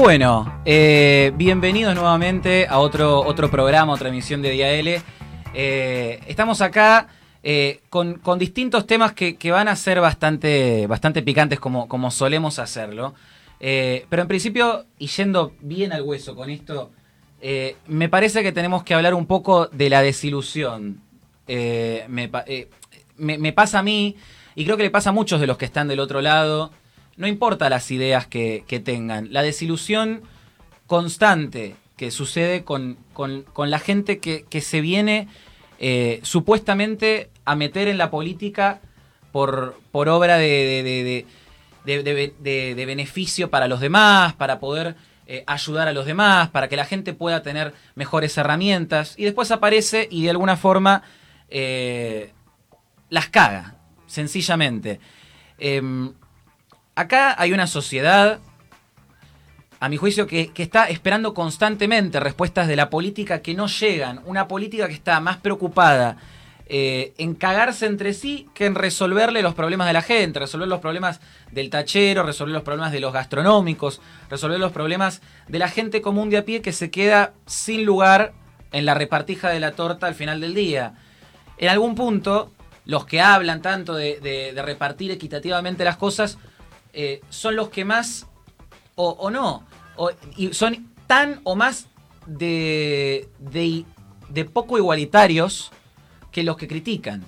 Bueno, eh, bienvenidos nuevamente a otro, otro programa, otra emisión de Día L. Eh, estamos acá eh, con, distintos temas que, van a ser bastante, bastante picantes como, como solemos hacerlo. pero en principio, y yendo bien al hueso con esto, me parece que tenemos que hablar un poco de la desilusión. Me pasa a mí, y creo que le pasa a muchos de los que están del otro lado, no importa las ideas que, tengan, la desilusión constante que sucede con, la gente que, se viene eh, supuestamente a meter en la política por, por obra de, de, beneficio para los demás, para poder eh, ayudar a los demás, para que la gente pueda tener mejores herramientas, y después aparece y de alguna forma eh, las caga, sencillamente. Acá hay una sociedad, a mi juicio, que, está esperando constantemente respuestas de la política que no llegan. Una política que está más preocupada eh, en cagarse entre sí que en resolverle los problemas de la gente, resolver los problemas del tachero, resolver los problemas de los gastronómicos, resolver los problemas de la gente común de a pie que se queda sin lugar en la repartija de la torta al final del día. En algún punto, los que hablan tanto de repartir equitativamente las cosas eh, son los que más, o, no, y son tan o más de, de, poco igualitarios que los que critican.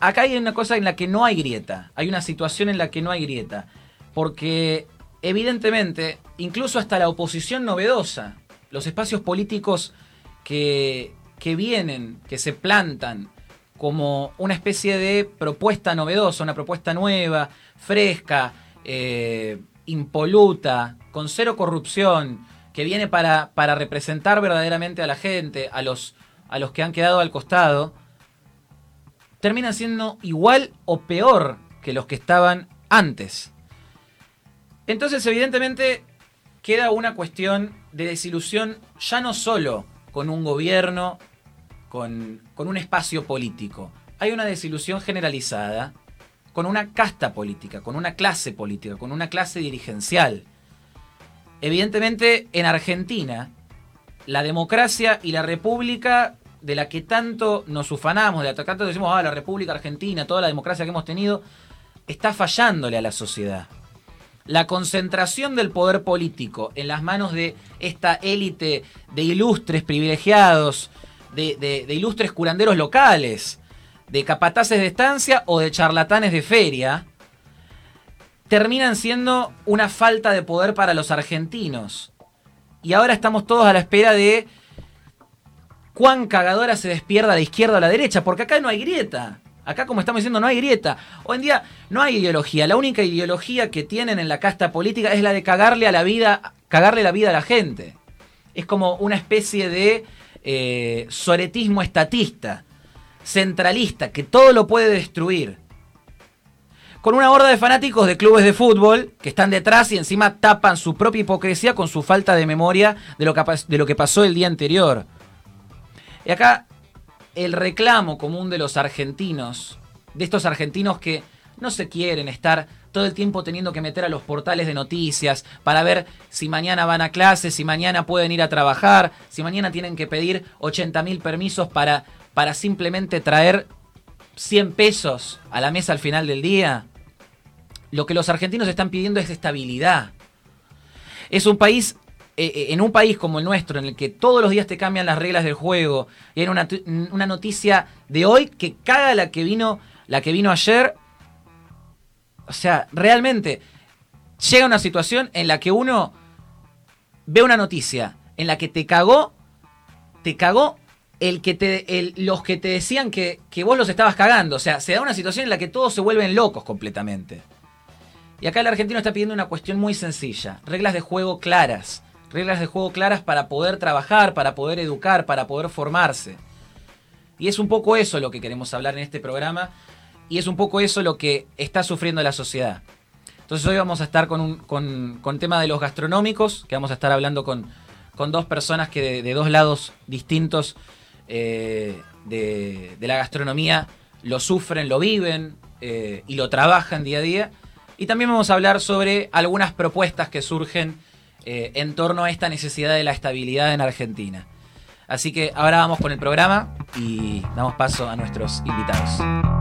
Acá hay una cosa en la que no hay grieta, hay una situación en la que no hay grieta, porque evidentemente, incluso hasta la oposición novedosa, los espacios políticos que, que vienen, que se plantan, como una especie de propuesta novedosa, una propuesta nueva, fresca, eh, impoluta, con cero corrupción, que viene para, para, representar verdaderamente a la gente, a los, a los que han quedado al costado, terminan siendo igual o peor que los que estaban antes. Entonces, evidentemente, queda una cuestión de desilusión ya no solo con un gobierno con, un espacio político. Hay una desilusión generalizada con una casta política, con una clase política, con una clase dirigencial. Evidentemente, en Argentina, la democracia y la república de la que tanto nos ufanamos, de la que tanto decimos, ah, la república argentina, toda la democracia que hemos tenido, está fallándole a la sociedad. La concentración del poder político en las manos de esta élite de ilustres privilegiados, de, ilustres curanderos locales, de capataces de estancia o de charlatanes de feria, terminan siendo una falta de poder para los argentinos. Y ahora estamos todos a la espera de cuán cagadora se despierda a la izquierda o a la derecha, porque acá no hay grieta. Acá, como estamos diciendo, no hay grieta. Hoy en día no hay ideología. La única ideología que tienen en la casta política es la de cagarle a la vida, cagarle la vida a la gente. Es como una especie de eh, soretismo estatista, centralista, que todo lo puede destruir. Con una horda de fanáticos de clubes de fútbol que están detrás y encima tapan su propia hipocresía con su falta de memoria de lo de lo que pasó el día anterior. Y acá el reclamo común de los argentinos, de estos argentinos que no se quieren estar todo el tiempo teniendo que meter a los portales de noticias para ver si mañana van a clase, si mañana pueden ir a trabajar, si mañana tienen que pedir 80 mil permisos para, para simplemente traer 100 pesos a la mesa al final del día. Lo que los argentinos están pidiendo es estabilidad. Es un país, eh, eh, en un país como el nuestro, en el que todos los días te cambian las reglas del juego, y hay una, una noticia de hoy que caga la que vino, la que vino ayer, o sea, realmente llega una situación en la que uno ve una noticia en la que te cagó, te cagó el que te, los que te decían que, que, vos los estabas cagando. O sea, se da una situación en la que todos se vuelven locos completamente. Y acá el argentino está pidiendo una cuestión muy sencilla. Reglas de juego claras. Reglas de juego claras para poder trabajar, para poder educar, para poder formarse. Y es un poco eso lo que queremos hablar en este programa. Y es un poco eso lo que está sufriendo la sociedad. Entonces hoy vamos a estar con, un, con, tema de los gastronómicos, que vamos a estar hablando con, dos personas que de, dos lados distintos eh, de, la gastronomía lo sufren, lo viven eh, y lo trabajan día a día. Y también vamos a hablar sobre algunas propuestas que surgen eh, en torno a esta necesidad de la estabilidad en Argentina. Así que ahora vamos con el programa y damos paso a nuestros invitados.